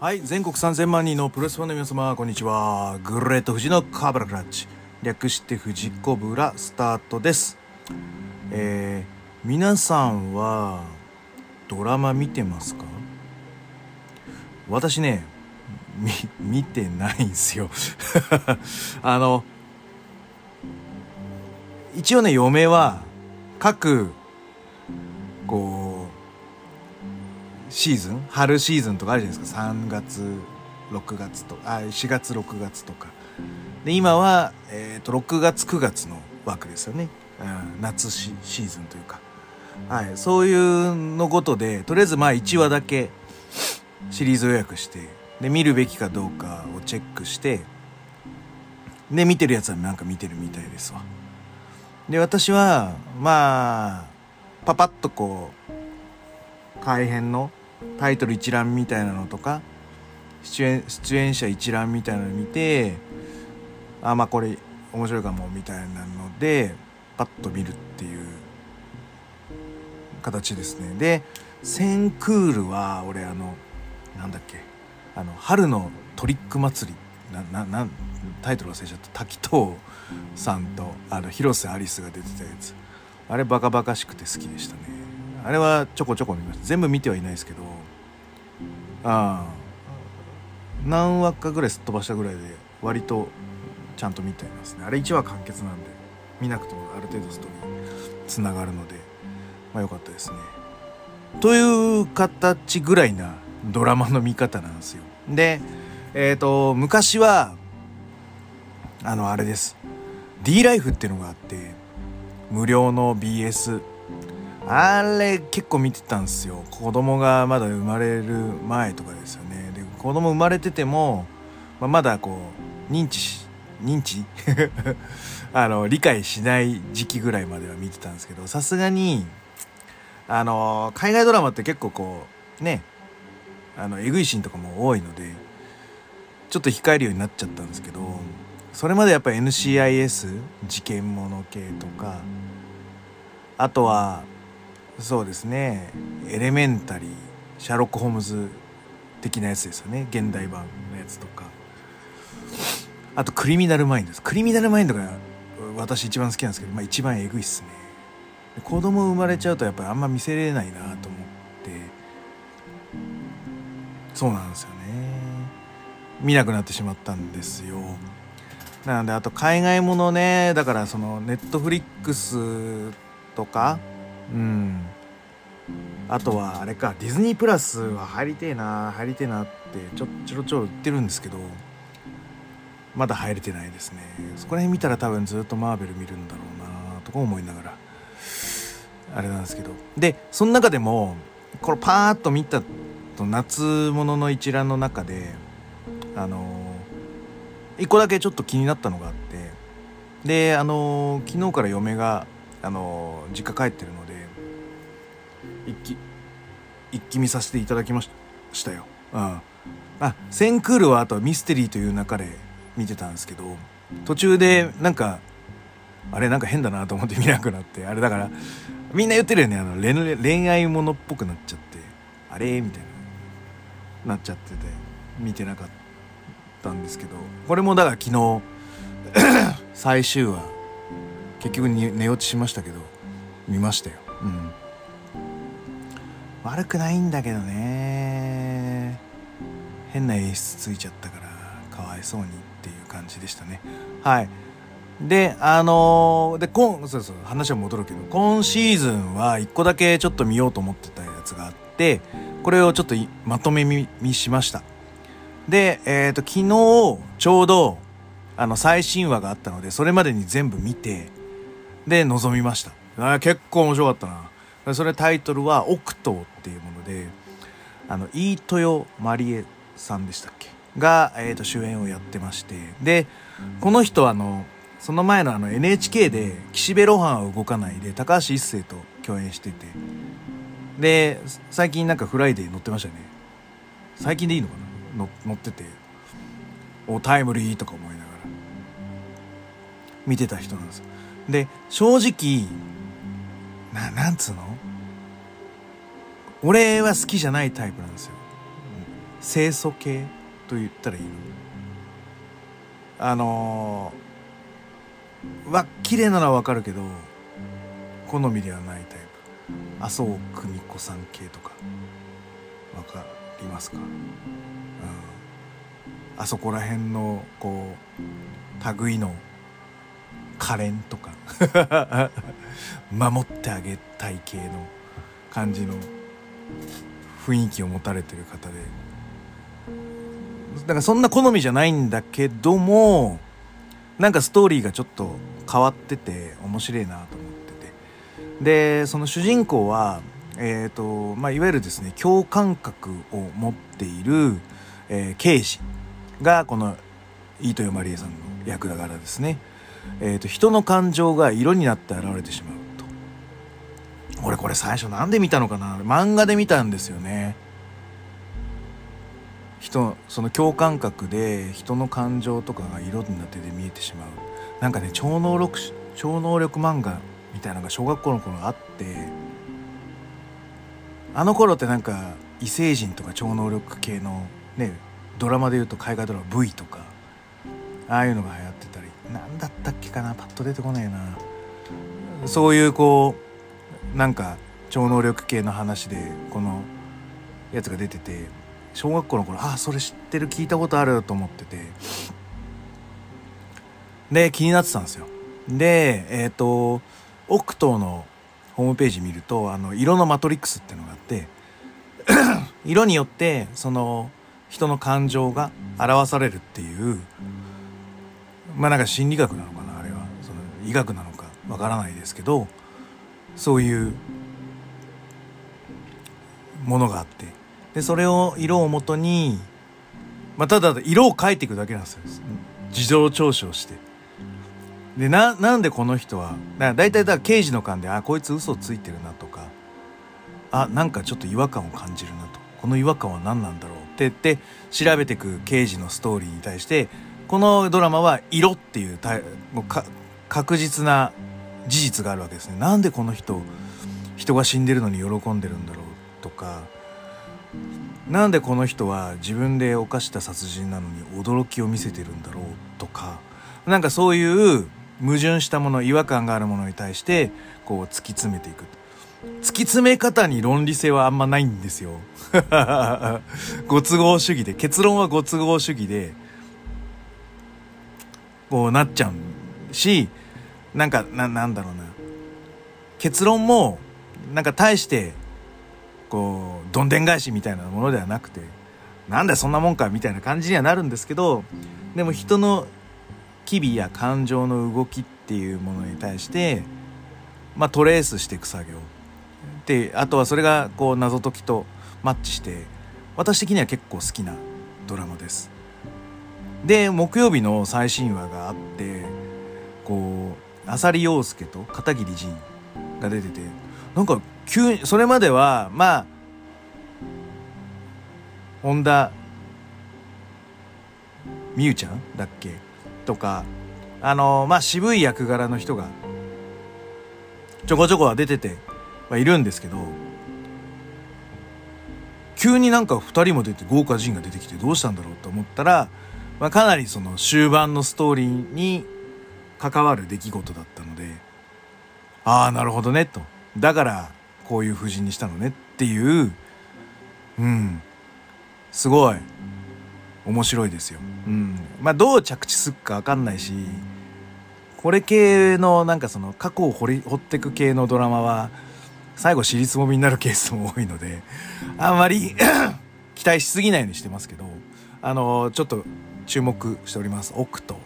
はい全国3000万人のプロレスファンの皆様こんにちは。グレート富士のカーブラクラッチ。略して富士コブラスタートです。えー、皆さんはドラマ見てますか？私ねみ見てないんですよ。あの一応ね嫁は各こうシーズン？春シーズンとかあるじゃないですか。3月6月とあ4月6月とか。で今は、えーと、6月9月の枠ですよね、うん、夏シーズンというか、はい、そういうのことでとりあえずまあ1話だけシリーズ予約してで見るべきかどうかをチェックしてで見てるやつはなんか見てるみたいですわ。で私はまあパパッとこう改編のタイトル一覧みたいなのとか出演出演者一覧みたいなの見てあまあこれ面白いかもみたいなのでパッと見るっていう形ですね。でセンクールは俺あのなんだっけあの春のトリック祭りなななタイトル忘れちゃった。滝藤さんとあの広瀬アリスが出てたやつ。あれバカバカしくて好きでしたね。あれはちょこちょこ見ました。全部見てはいないですけどああ何話かぐらいすっ飛ばしたぐらいで割とちゃんと見ていますね。あれ1話完結なんで見なくてもある程度ストーリーつながるのでまあ良かったですね。という形ぐらいなドラマの見方なんですよ。でえっ、ー、と昔はあのあれです。D ライフっていうのがあって無料の BS あれ結構見てたんですよ。子供がまだ生まれる前とかですよね。で子供生まれてても、まあ、まだこう認知し認知？あの理解しない時期ぐらいまでは見てたんですけどさすがにあの海外ドラマって結構こうねあのえぐいシーンとかも多いのでちょっと控えるようになっちゃったんですけどそれまでやっぱ NCIS 事件もの系とかあとはそうですね。エレメンタリーシャーロック・ホームズ的なやつですよね。現代版のやつとか。あとクリミナル・マインドです。クリミナル・マインドが私一番好きなんですけど、まあ、一番えぐいっすね。子供生まれちゃうとやっぱりあんま見せれないなと思って。そうなんですよね。見なくなってしまったんですよ。なのであと海外ものね。だからそのネットフリックスとかうん。あとはあれかディズニープラスは入りてえな入りてえなってちょちょろちょろ言ってるんですけどまだ入れてないですね。そこら辺見たら多分ずっとマーベル見るんだろうなとか思いながらあれなんですけど。でその中でもこれパーッと見たと夏物の一覧の中であのー、一個だけちょっと気になったのがあってであの、昨日から嫁があの、実家帰ってるので一気一気見させていただきましたよ。うん、あセンクールはあとはミステリーという中で見てたんですけど途中でなんかあれなんか変だなと思って見なくなってあれだからみんな言ってるよね。あの恋愛ものっぽくなっちゃってあれ？みたいななっちゃってて見てなかったんですけどこれもだから昨日 最終話結局寝落ちしましたけど見ましたよ。うん。悪くないんだけどね変な演出ついちゃったからかわいそうにっていう感じでしたねはいであのー、で今そうそう話は戻るけど今シーズンは1個だけちょっと見ようと思ってたやつがあってこれをちょっとまとめ見しました。で、えっ、ー、と、昨日、ちょうど、あの、最新話があったので、それまでに全部見て、で、臨みました。あ結構面白かったな。それタイトルは、オクトーっていうもので、あの、飯豊まりえさんでしたっけ？が、え、ー、と、主演をやってまして、で、この人は、あの、その前のあの NHK で岸辺露伴は動かないで高橋一生と共演してて。で最近なんかフライデー乗ってましたね。最近でいいのかな？の乗ってて。おタイムリーとか思いながら。見てた人なんですで正直ななんつうの？俺は好きじゃないタイプなんですよ。清楚系と言ったらいいの？あのー、わ綺麗なのはわかるけど好みではないタイプ。麻生久美子さん系とか。わかりますか、うん、あそこら辺のこう類の可憐とか。守ってあげたい系の感じの雰囲気を持たれてる方で。だからそんな好みじゃないんだけどもなんかストーリーがちょっと変わってて面白いなと思ってて。でその主人公はえーとまあ、いわゆるですね共感覚を持っている、えー、刑事がこの飯豊まりえさんの役だからですね、えーと、人の感情が色になって現れてしまうと。俺これ最初なんで見たのかな？漫画で見たんですよね。人その共感覚で人の感情とかが色になってて見えてしまう。なんかね超能力超能力漫画みたいなのが小学校の頃あってあの頃ってなんか異星人とか超能力系のねドラマでいうと海外ドラマ V とかああいうのが流行だったっけかな？パッと出てこないな。そういうこうなんか超能力系の話でこのやつが出てて小学校の頃ああそれ知ってる聞いたことあると思ってて。で気になってたんですよ。でえっ、ー、とオクトーのホームページ見るとあの色のマトリックスっていうのがあって色によってその人の感情が表されるっていうまあなんか心理学なのかなあれは。その医学なのかわからないですけどそういうものがあって。でそれを色をもとに、まあ、ただ色を描いていくだけなんですよ。事情聴取をして。でななんでこの人はだ大体だ刑事の勘であこいつ嘘ついてるなとかあなんかちょっと違和感を感じるなと。この違和感は何なんだろうって言って調べてく刑事のストーリーに対してこのドラマは色っていうもう確実な事実があるわけですね。なんでこの人人が死んでるのに喜んでるんだろうとか。なんでこの人は自分で犯した殺人なのに驚きを見せてるんだろうとか。なんかそういう矛盾したもの違和感があるものに対してこう突き詰めていく。突き詰め方に論理性はあんまないんですよ。ご都合主義で結論はご都合主義でこうなっちゃうしなんかななんだろうな。結論もなんか大してこうどんでん返しみたいなものではなくてなんだそんなもんかみたいな感じにはなるんですけどでも人の機微や感情の動きっていうものに対してまあトレースしていく作業。であとはそれがこう謎解きとマッチして私的には結構好きなドラマです。で木曜日の最新話があってこう浅利陽介と片桐仁が出ててなんか急にそれまではまあ本田美優ちゃんだっけ？とかあのまあ渋い役柄の人がちょこちょこは出ててはいるんですけど急になんか2人も出て豪華人が出てきてどうしたんだろうと思ったら、まあ、かなりその終盤のストーリーに関わる出来事だったのでああなるほどねと。だからこういう布陣にしたのねっていううん。すごい。面白いですよ。うん。まあどう着地すっか分かんないしこれ系のなんかその過去を掘り掘ってく系のドラマは最後尻つもみになるケースも多いので、あんまり 期待しすぎないようにしてますけど、あの、ちょっと注目しております。オクト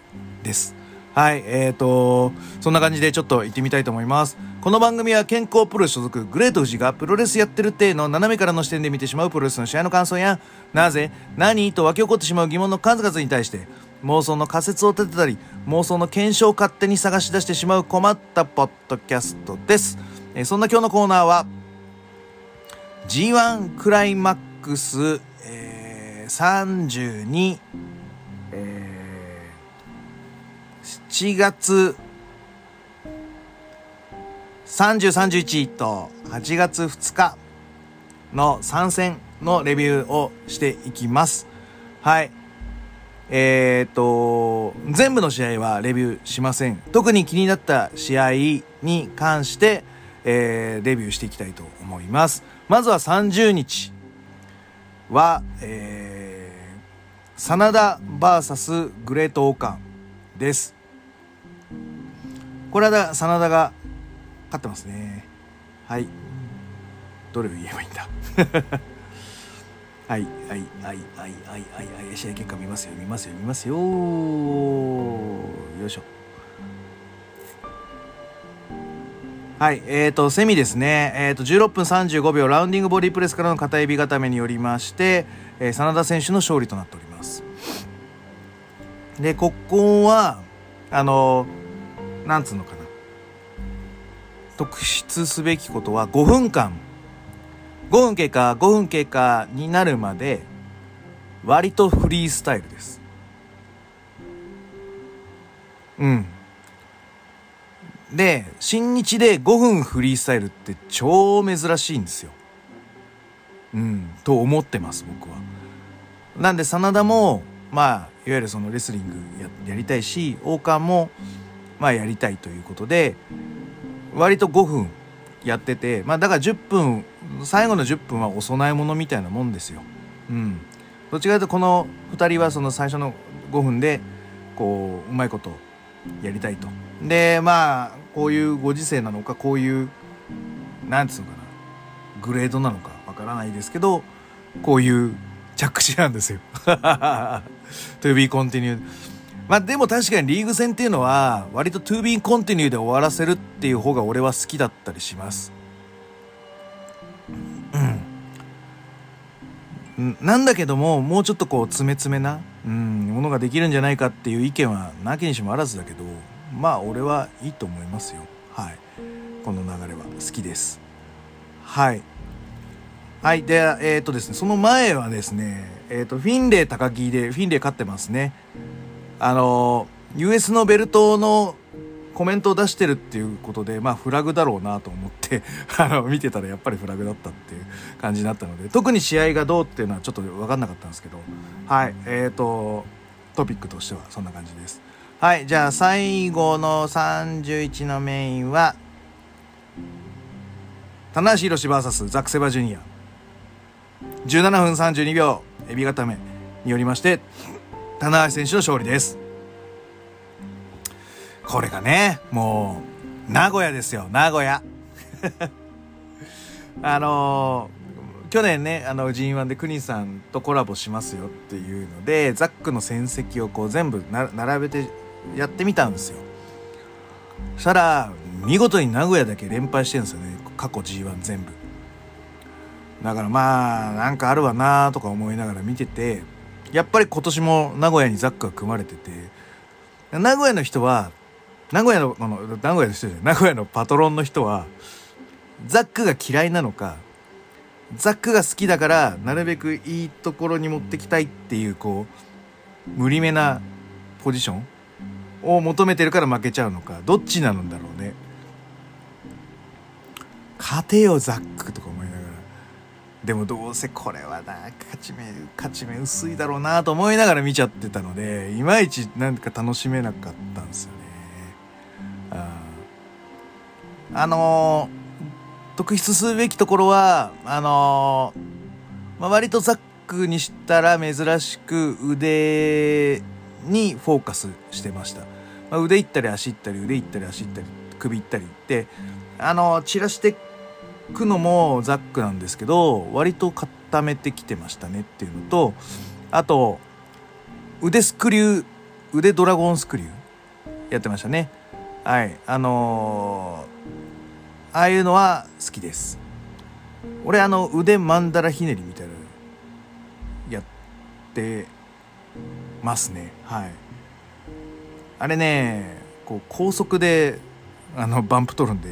です。はい、えーと、そんな感じでちょっと行ってみたいと思います。この番組は健康プロレス所属グレート富士がプロレスやってるっての斜めからの視点で見てしまうプロレスの試合の感想や、なぜ、何と湧き起こってしまう疑問の数々に対して、妄想の仮説を立てたり、妄想の検証を勝手に探し出してしまう困ったポッドキャストです。えそんな今日のコーナーは G1 クライマックス、えー、32、えー、7月30、31と8月2日の参戦のレビューをしていきます。はい。えー、と、全部の試合はレビューしません。特に気になった試合に関して、えーレビューしていきたいと思います。まずは30日は、えー、真田 VS グレートオーカンです。これはだ真田が勝ってますね。はい。どれを言えばいいんだ？はいはいはいはいはいはいはい。試合結果見ますよ。見ますよ見ますよ。よいしょ。はいえーとセミですね。えーと16分35秒ラウンディングボディプレスからの片指固めによりまして、えー真田選手の勝利となっております。でここはあのなんつうのかな。特筆すべきことは5分間。5分経過5分経過になるまで割とフリースタイルです。うん。で新日で5分フリースタイルって超珍しいんですよ。うんと思ってます僕は。なんで真田もまあいわゆるそのレスリングややりたいし王冠もまあやりたいということで割と5分やっててまあだから10分最後の10分はお供え物みたいなもんですよ。うん。どっちかというとこの2人はその最初の5分でこううまいことやりたいと。でまあこういうご時世なのかこういうなんつうのかなグレードなのかわからないですけどこういう着地なんですよ。to be continued。まあでも確かにリーグ戦っていうのは割と to be continue で終わらせるっていう方が俺は好きだったりします。うん。なんだけどももうちょっとこう詰め詰めな、うん、ものができるんじゃないかっていう意見はなきにしもあらずだけどまあ俺はいいと思いますよ。はい。この流れは好きです。はい。はい。で、えっ、とですね、その前はですね、えっ、と、フィンレイ高木で、フィンレイ勝ってますね。あの、US のベルトのコメントを出してるっていうことで、まあ、フラグだろうなと思って、あの、見てたらやっぱりフラグだったっていう感じになったので、特に試合がどうっていうのはちょっと分かんなかったんですけど、はい。えっ、と、トピックとしてはそんな感じです。はい。じゃあ、最後の31のメインは、棚橋宏 VS ザック・セバジュニア。17分32秒、エビ固めによりまして、棚橋選手の勝利です。これがね、もう、名古屋ですよ、名古屋。あのー去年ね、あの、G1 でクニさんとコラボしますよっていうので、ザックの戦績をこう全部並べてやってみたんですよ。そしたら、見事に名古屋だけ連敗してるんですよね、過去 G1 全部。だからまあ、なんかあるわなとか思いながら見てて、やっぱり今年も名古屋にザックが組まれてて、名古屋の人は、名古屋の、あの、名古屋の人じゃない、名古屋のパトロンの人は、ザックが嫌いなのか、ザックが好きだから、なるべくいいところに持ってきたいっていう、こう、無理めなポジションを求めてるから負けちゃうのか、どっちなんだろうね。勝てよ、ザックとか思。でもどうせこれはな、勝ち目、勝ち目薄いだろうなと思いながら見ちゃってたので、いまいちなんか楽しめなかったんですよね。あのー特筆すべきところは、あのーまあ、割とザックにしたら珍しく腕にフォーカスしてました。まあ、腕行ったり足行ったり腕行ったり足行ったり首行ったりって、あのー散らしてくのもザックなんですけど、割と固めてきてましたねっていうのと、あと、腕スクリュー、腕ドラゴンスクリューやってましたね。はい。あのーああいうのは好きです。俺あの腕マンダラひねりみたいなやってますね。はい。あれね、こう高速であのバンプ取るんで、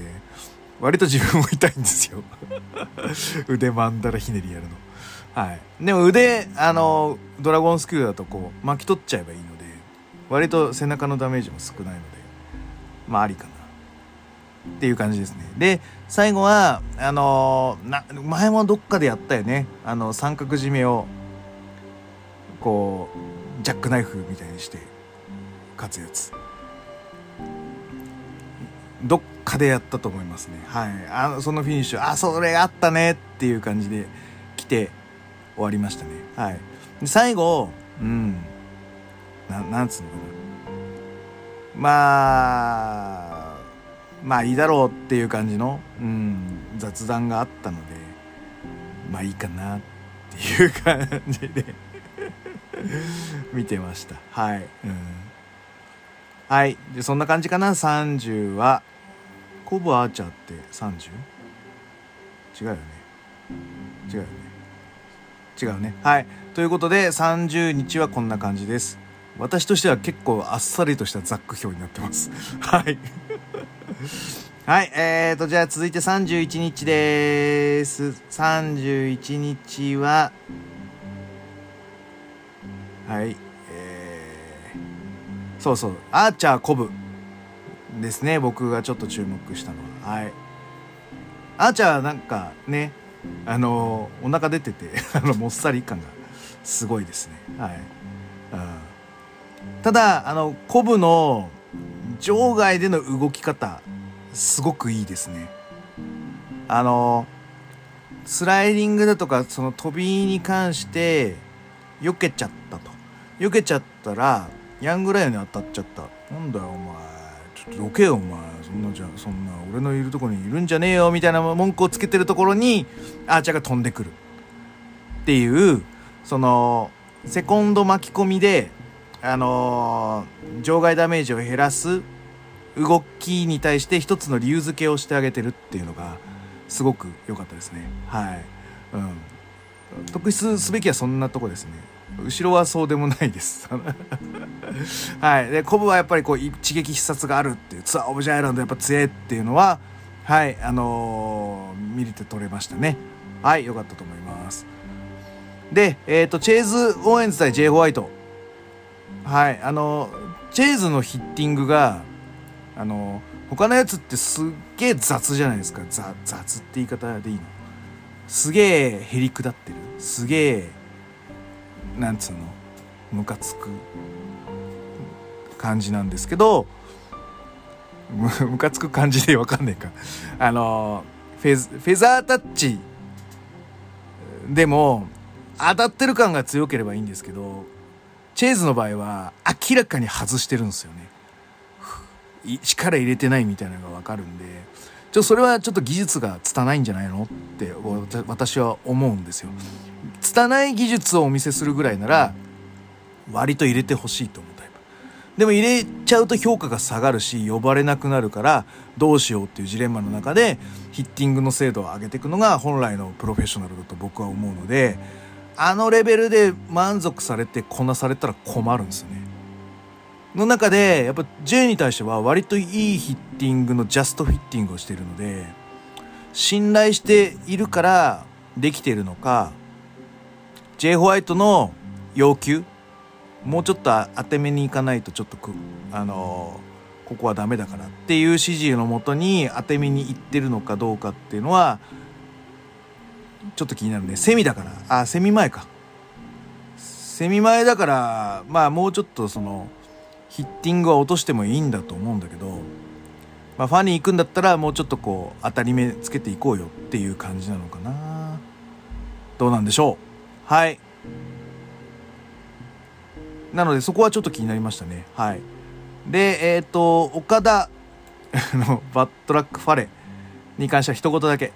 割と自分も痛いんですよ。腕マンダラひねりやるの。はい。でも腕、あの、ドラゴンスクールだとこう巻き取っちゃえばいいので、割と背中のダメージも少ないので、まあありかな。っていう感じですねで最後はあのな前もどっかでやったよねあの三角締めをこうジャックナイフみたいにして勝つやつどっかでやったと思いますね。はい。あのそのフィニッシュあそれあったねっていう感じで来て終わりましたね。はい。で最後うん。ななんつうのかな。まあまあいいだろうっていう感じの、うん、雑談があったのでまあいいかなっていう感じで 見てました。はい、うん、はい。でそんな感じかな。30はコブアーチャーって 30? 違うよね。違うよね。違うね。はい。ということで30日はこんな感じです。私としては結構あっさりとしたザック表になってます。はい。はい。えーとじゃあ続いて31日です。31日ははい。えー、そうそう。アーチャーコブ。ですね。僕がちょっと注目したのは。はい。アーチャーなんかねあのお腹出てて あのもっさり感がすごいですね。はい、うん、ただあのコブの場外での動き方すごくいいですね。あのスライディングだとかその飛びに関して避けちゃったと。避けちゃったらヤングライオンに当たっちゃった。なんだよお前。ちょっとどけよお前。そんなじゃそんな俺のいるとこにいるんじゃねえよみたいな文句をつけてるところにアーチャーが飛んでくる。っていうそのセコンド巻き込みであのー、場外ダメージを減らす動きに対して一つの理由付けをしてあげてるっていうのがすごく良かったですね。はい、うん、特筆すべきはそんなとこですね。後ろはそうでもないです。はい。でコブはやっぱりこう一撃必殺があるっていう Tour of the Island やっぱ強いっていうのははいあのー、見れて取れましたね。はい良かったと思います。でえっ、ー、とチェーズ・オーエンズ対 ジェイ・ホワイト。はいあのー、チェーズのヒッティングがあの他のやつってすっげえ雑じゃないですか。雑雑って言い方でいいの？すげえへりくだってる。すげえなんつうの？ムカつく感じなんですけど ムカつく感じでわかんねえか。あのフェフェザータッチでも当たってる感が強ければいいんですけどチェーズの場合は明らかに外してるんですよね。力入れてないみたいなのが分かるんでちょそれはちょっと技術が拙いんじゃないの？って私は思うんですよ。拙い技術をお見せするぐらいなら割と入れてほしいと思うタイプ。でも入れちゃうと評価が下がるし呼ばれなくなるからどうしようっていうジレンマの中でヒッティングの精度を上げていくのが本来のプロフェッショナルだと僕は思うのであのレベルで満足されてこなされたら困るんですよね。の中でやっぱ J に対しては割といいヒッティングのジャストフィッティングをしているので信頼しているからできているのか J ホワイトの要求もうちょっと当て目にいかないとちょっとくあのー、ここはダメだからっていう指示のもとに当て目にいってるのかどうかっていうのはちょっと気になるね。セミだから。あセミ前か。セミ前だからまあもうちょっとそのヒッティングは落としてもいいんだと思うんだけど、まあ、ファンに行くんだったらもうちょっとこう当たり目つけていこうよっていう感じなのかな。どうなんでしょう？はい。なのでそこはちょっと気になりましたね。はい。でえっ、ー、と岡田 のバットラックファレに関しては一言だけ。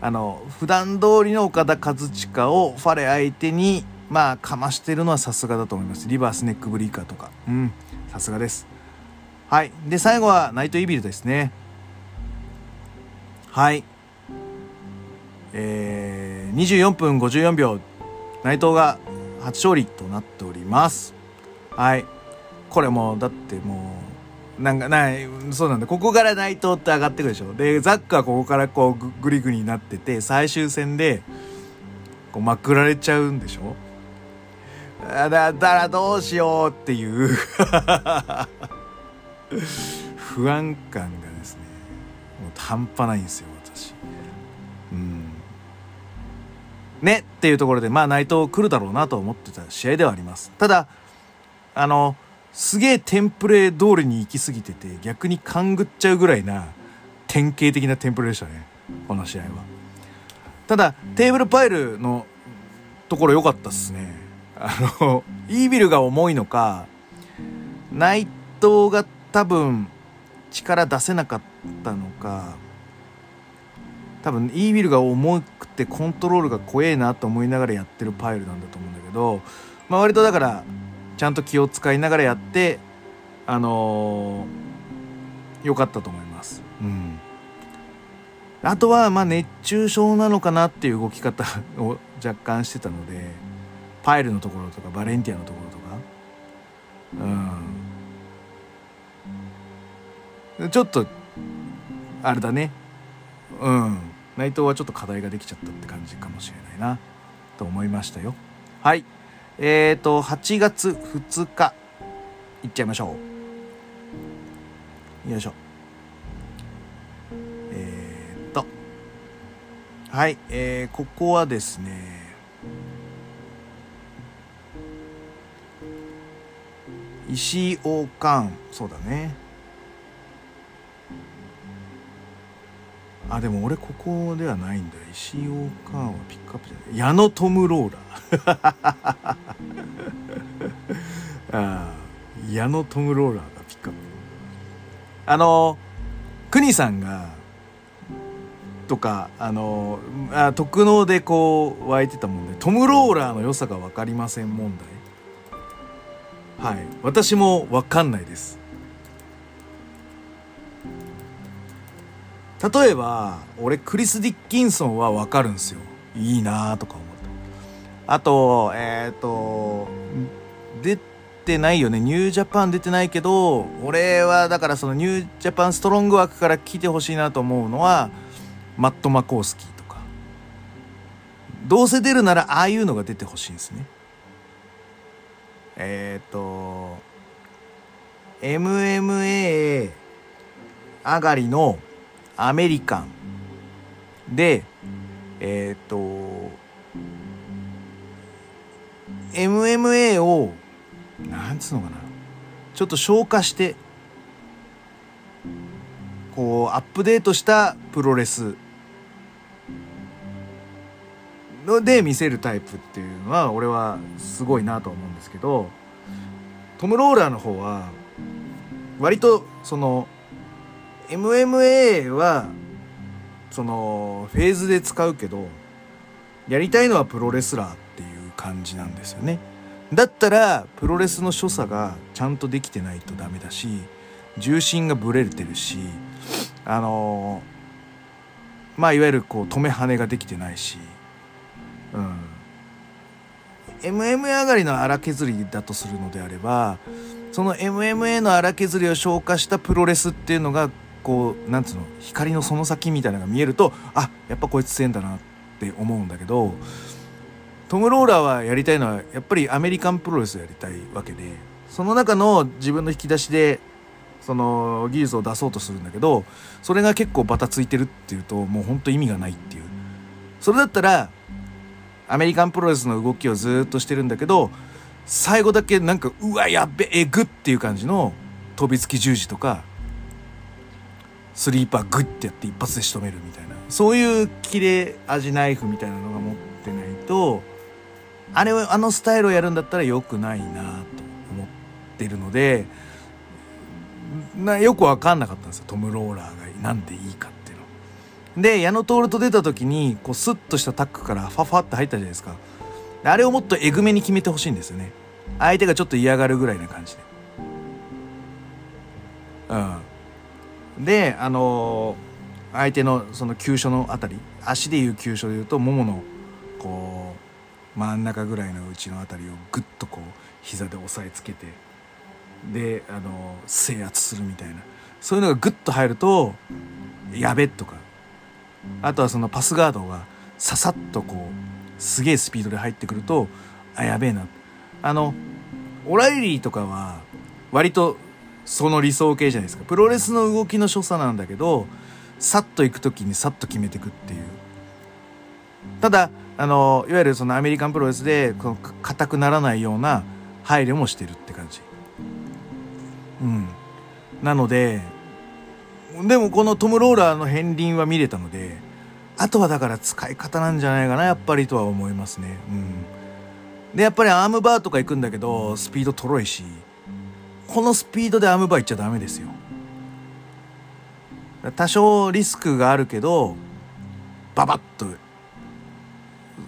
あの普段通りの岡田和親をファレ相手にまあかましてるのはさすがだと思います。リバースネックブリーカーとか。うん。さすがです。はい。で最後はナイトイビルですね。はい。えー、24分54秒。内藤が初勝利となっております。はい。これもだってもうなんかないそうなんだ。ここから内藤って上がってくるでしょ。でザックはここからこうグリグリになってて最終戦でこうまくられちゃうんでしょ。だだらどうしようっていう。不安感がですねもう半端ないんですよ私。うん。ねっていうところでまあ内藤来るだろうなと思ってた試合ではあります。ただあのすげえテンプレ通りに行き過ぎてて逆に勘ぐっちゃうぐらいな典型的なテンプレでしたねこの試合は。ただテーブルパイルのところ良かったっすね。あのイービルが重いのか内藤が多分力出せなかったのか多分イービルが重くてコントロールが怖えなと思いながらやってるパイルなんだと思うんだけど、まあ、割とだからちゃんと気を使いながらやってあのー、よかったと思います。うんあとはまあ熱中症なのかなっていう動き方を若干してたのでパイルのところとかバレンティアのところとか。うん。ちょっとあれだね。うん。内藤はちょっと課題ができちゃったって感じかもしれないなと思いましたよ。はい。えっ、ー、と8月2日。いっちゃいましょう。よいしょ。えっ、と。はい。えー、ここはですね石井王冠。そうだね。あでも俺ここではないんだ。石岡はピックアップじゃない。矢野トムローラー。あ矢野トムローラーがピックアップ。あの国さんがとかあのあ特能でこう湧いてたもんでトムローラーの良さが分かりません問題。はい。私も分かんないです。例えば俺クリス・ディッキンソンは分かるんですよ。いいなとか思って。あとえっ、ー、と出てないよね。ニュージャパン出てないけど俺はだからそのニュージャパンストロング枠から来てほしいなと思うのはマット・マコースキーとか。どうせ出るならああいうのが出てほしいんですね。えっ、ー、と MMA 上がりのアメリカンでえっ、ー、と MMA をなんつうのかなちょっと消化してこうアップデートしたプロレスので見せるタイプっていうのは俺はすごいなと思うんですけどトム・ローラーの方は割とその MMA はそのフェーズで使うけどやりたいのはプロレスラーっていう感じなんですよね。だったらプロレスの所作がちゃんとできてないとダメだし重心がブレてるしあのまあいわゆるこう止め跳ねができてないしうん。MMA 上がりの荒削りだとするのであればその MMA の荒削りを消化したプロレスっていうのがこうなんつうの光のその先みたいなのが見えるとあやっぱこいつ強いんだなって思うんだけどトム・ローラーはやりたいのはやっぱりアメリカンプロレスをやりたいわけでその中の自分の引き出しでその技術を出そうとするんだけどそれが結構バタついてるっていうともうほんと意味がないっていう。それだったらアメリカンプロレスの動きをずっとしてるんだけど最後だけなんかうわやっべえぐっていう感じの飛びつき十字とかスリーパーグッてやって一発で仕留めるみたいなそういう切れ味ナイフみたいなのが持ってないとあれをあのスタイルをやるんだったら良くないなと思ってるのでなよく分かんなかったんですよトム・ローラーがなんでいいかって。で矢野徹と出た時にこうスッとしたタックからファファって入ったじゃないですか。あれをもっとえぐめに決めてほしいんですよね。相手がちょっと嫌がるぐらいな感じで。うん。であの相手のその急所のあたり足でいう急所でいうともものこう真ん中ぐらいのうちのあたりをグッとこう膝で押さえつけてであの制圧するみたいな。そういうのがグッと入るとやべとか。あとはそのパスガードがささっとこうすげえスピードで入ってくるとあやべえな。あのオライリーとかは割とその理想形じゃないですか。プロレスの動きの所作なんだけどさっと行く時にさっと決めてくっていう。ただあのいわゆるそのアメリカンプロレスでこの硬くならないような配慮もしてるって感じ。うん。なのででもこのトム・ローラーの片鱗は見れたのであとはだから使い方なんじゃないかなやっぱりとは思いますね。うん。でやっぱりアームバーとか行くんだけどスピードとろいしこのスピードでアームバー行っちゃダメですよ。多少リスクがあるけどババッと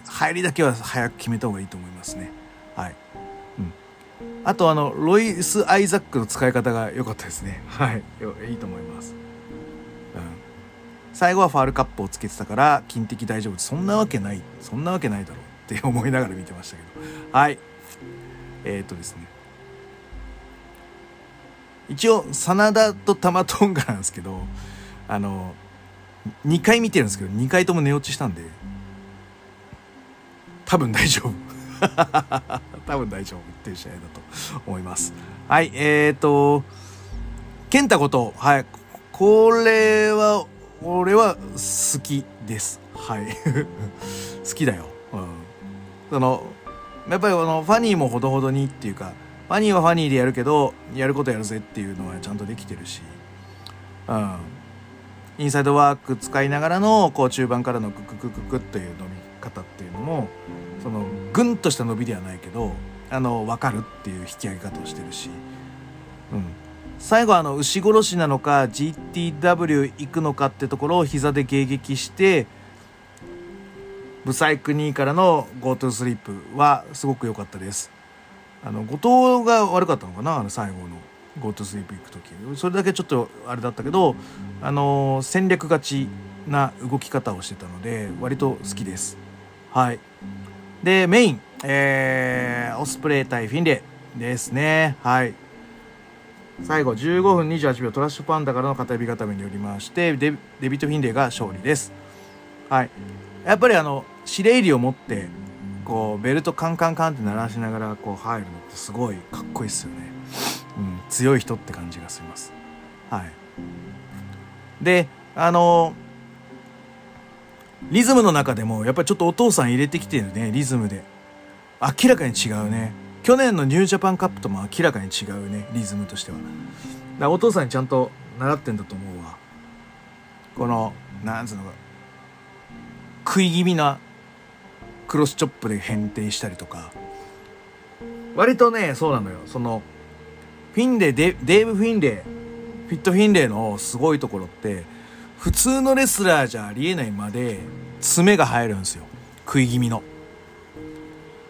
入りだけは早く決めた方がいいと思いますね。はい、うん、あとあのロイス・アイザックの使い方が良かったですね。はい。いいと思います、最後はファールカップをつけてたから金的大丈夫そんなわけないそんなわけないだろうって 思いながら見てましたけど。はい。えー、っとですね。一応真田と玉トンガなんですけどあの2回見てるんですけど2回とも寝落ちしたんで多分大丈夫。多分大丈夫っていう試合だと思います。はいえーと健太ことはいこれは俺は好きです。はい。好きだよ、うん、そのやっぱりこのファニーもほどほどにっていうかファニーはファニーでやるけどやることやるぜっていうのはちゃんとできてるし。うん。インサイドワーク使いながらのこう中盤からのククククククという伸び方っていうのもそのグンとした伸びではないけどあの分かるっていう引き上げ方をしてるし、うん、最後あの牛殺しなのか GTW 行くのかってところを膝で迎撃してブサイク2からの GoTo スリップはすごく良かったです。あの後藤が悪かったのかなあの最後の GoTo スリープ行く時。それだけちょっとあれだったけど、あの、戦略勝ちな動き方をしてたので割と好きです。はい。でメインえー、オスプレイ対フィンレイですね。はい。最後15分28秒トラッシュパンダからの片指固めによりましてデデビット・フィンレイが勝利です。はい。やっぱりあの司令入りを持ってこうベルトカンカンカンって鳴らしながらこう入るのってすごいかっこいいっすよね。うん、強い人って感じがします。はい、であのリズムの中でもやっぱりちょっとお父さん入れてきてるねリズムで。明らかに違うね。去年のニュージャパンカップとも明らかに違うねリズムとしては。だお父さんにちゃんと習ってんだと思うわ。このなんつうのか食い気味なクロスチョップで変定したりとか。割とねそうなのよ。そのフィンレイデデーブ・フィンレイフィット・フィンレイのすごいところって普通のレスラーじゃありえないまで爪が入るんですよ。食い気味の。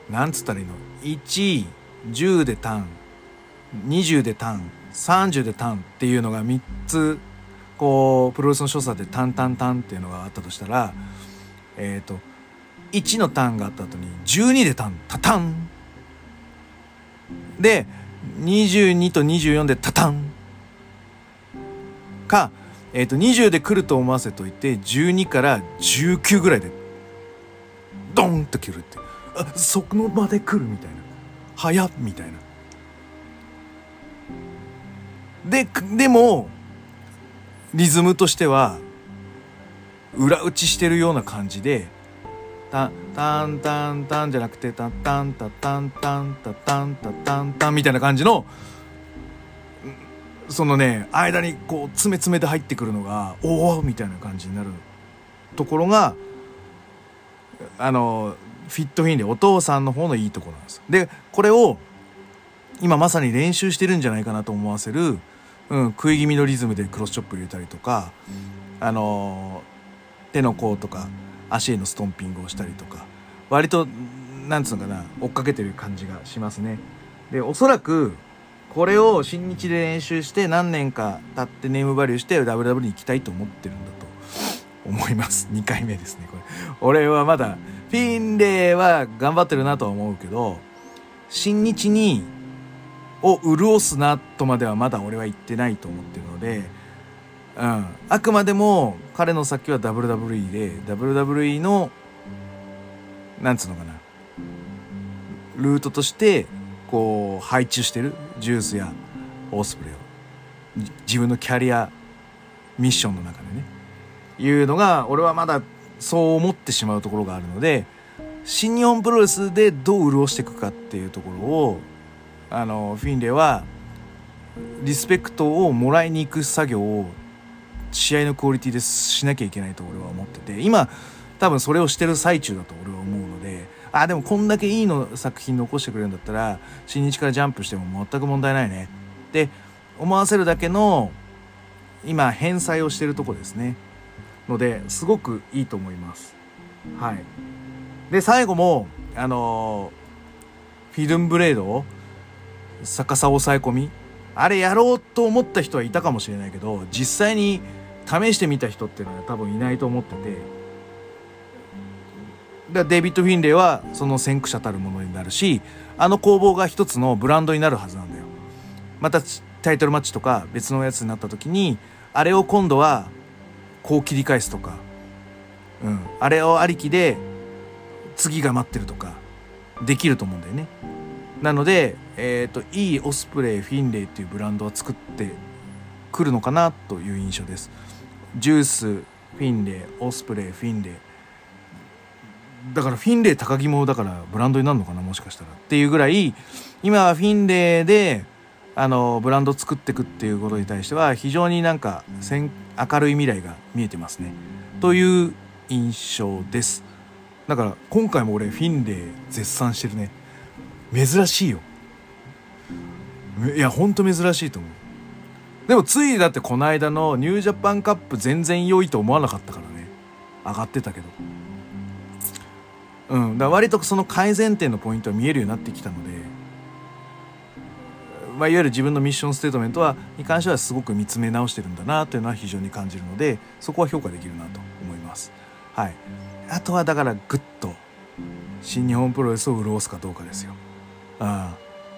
なんつったらいいの？1 10でターン20でターン30でターンっていうのが3つこうプロレスの所作でタンタンタンっていうのがあったとしたらえっ、ー、と1のターンがあった後に12でタンタタン。で22と24でタタン。か、えー、と20で来ると思わせといて12から19ぐらいでドンと切るってそこまで来るみたいな。早っみたいな。ででもリズムとしては裏打ちしてるような感じでタンタンタンタンじゃなくてタンタンタタンタンタタンタタンタンみたいな感じのそのね間にこう詰め詰めで入ってくるのがおおみたいな感じになるところがあのフィットフィンでお父さんの方のいいところなんです。でこれを今まさに練習してるんじゃないかなと思わせる、うん、食い気味のリズムでクロスチョップ入れたりとかあの手の甲とか足へのストンピングをしたりとか割となんつうのかな追っかけてる感じがしますね。でおそらくこれを新日で練習して何年か経ってネームバリューして WW に行きたいと思ってるんだと思います。2回目ですねこれ。俺はまだフィンレイは頑張ってるなとは思うけど新日にを潤すなとまではまだ俺は言ってないと思ってるのでうん、あくまでも彼の先は WWE で WWE のなんつうのかな。ルートとしてこう配置してるジュースやオースプレイを。自分のキャリアミッションの中でね。いうのが俺はまだそう思ってしまうところがあるので新日本プロレスでどう潤していくかっていうところをあのフィンレイはリスペクトをもらいに行く作業を試合のクオリティでしなきゃいけないと俺は思ってて今多分それをしてる最中だと俺は思うのであでもこんだけいいの作品残してくれるんだったら新日からジャンプしても全く問題ないねって思わせるだけの今返済をしてるとこですね。のですごくいいと思います。はい。で最後もあのフィルムブレードを逆さ抑え込みあれやろうと思った人はいたかもしれないけど実際に試してみた人っていうのは多分いないと思っててだデイビッド・フィンレイはその先駆者たるものになるしあの攻防が一つのブランドになるはずなんだよ。またタイトルマッチとか別のやつになった時にあれを今度はこう切り返すとか、うん、あれをありきで次が待ってるとかできると思うんだよね。なので、えーと、いいオスプレイフィンレイっていうブランドは作ってくるのかなという印象です。ジュースフィンレイオスプレイフィンレイ。だからフィンレイ高木もだからブランドになるのかなもしかしたら。っていうぐらい今はフィンレイであのブランド作っていくっていうことに対しては非常になんか明るい未来が見えてますね。という印象です。だから今回も俺フィンレイ絶賛してるね。珍しいよ。いやほんと珍しいと思う。でもついだってこの間のニュージャパンカップ全然良いと思わなかったからね。上がってたけど。うん。だ割とその改善点のポイントは見えるようになってきたのでまあ、いわゆる自分のミッションステートメントはに関してはすごく見つめ直してるんだなというのは非常に感じるのでそこは評価できるなと思います。はい、あとはだからグッと新日本プロレスを潤すかどうかですよ。あ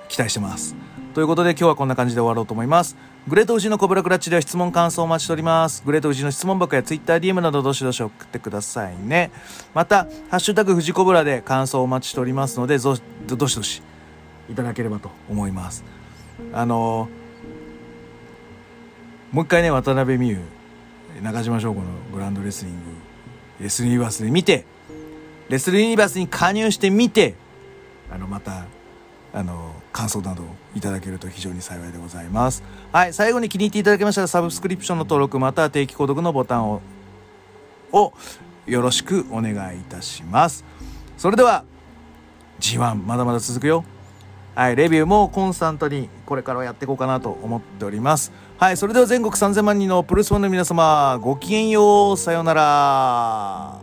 期待してます。ということで今日はこんな感じで終わろうと思います。グレートウジのコブラクラッチでは質問感想をお待ちしております。グレートウジの質問箱や TwitterDM などどしどし送ってくださいね。また、ハッシュタグ富士コブラで感想をお待ちしておりますので、どしどしいただければと思います。あのもう一回ね渡辺美優中島翔子のグランドレスリングレスリングユニバースで見てレスリングユニバースに加入してみてあのまたあの感想などいただけると非常に幸いでございます。はい最後に気に入っていただけましたらサブスクリプションの登録または定期購読のボタンををよろしくお願いいたします。それでは G1 まだまだ続くよ。はい、レビューもコンスタントにこれからやっていこうかなと思っております。はい、それでは全国3000万人のプルスファンの皆様、ごきげんよう、さようなら。